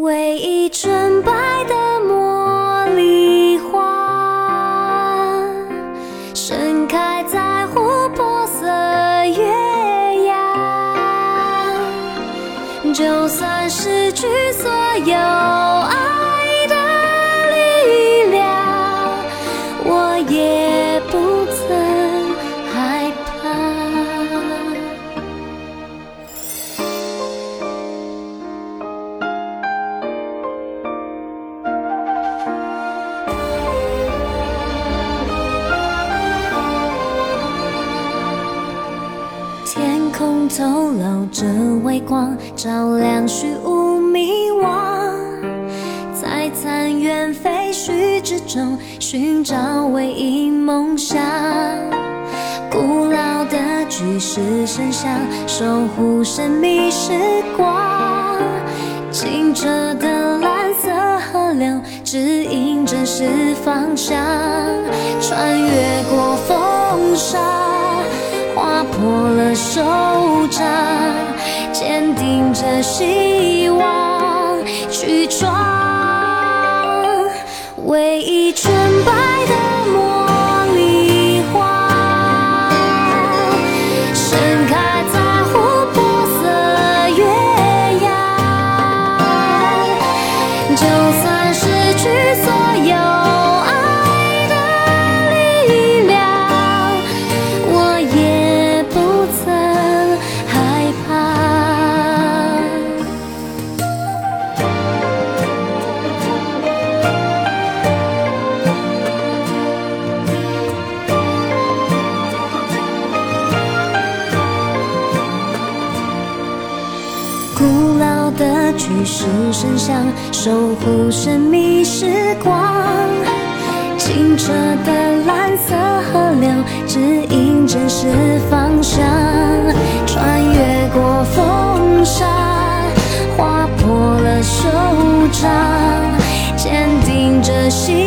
唯一纯白的茉莉花，盛开在琥珀色月牙。就算失去所有爱的力量，我也不透露着微光，照亮虚无迷惘。在残垣废墟之中寻找唯一梦想。古老的巨石神像守护神秘时光，清澈的蓝色河流指引真实方向，穿越过风沙。划破了手掌，坚定着希望去闯。唯一纯白的茉莉花，盛开在琥珀色月牙。就算古老的巨石神像守护神秘时光，清澈的蓝色河流指引真实方向，穿越过风沙，划破了手掌，坚定着希。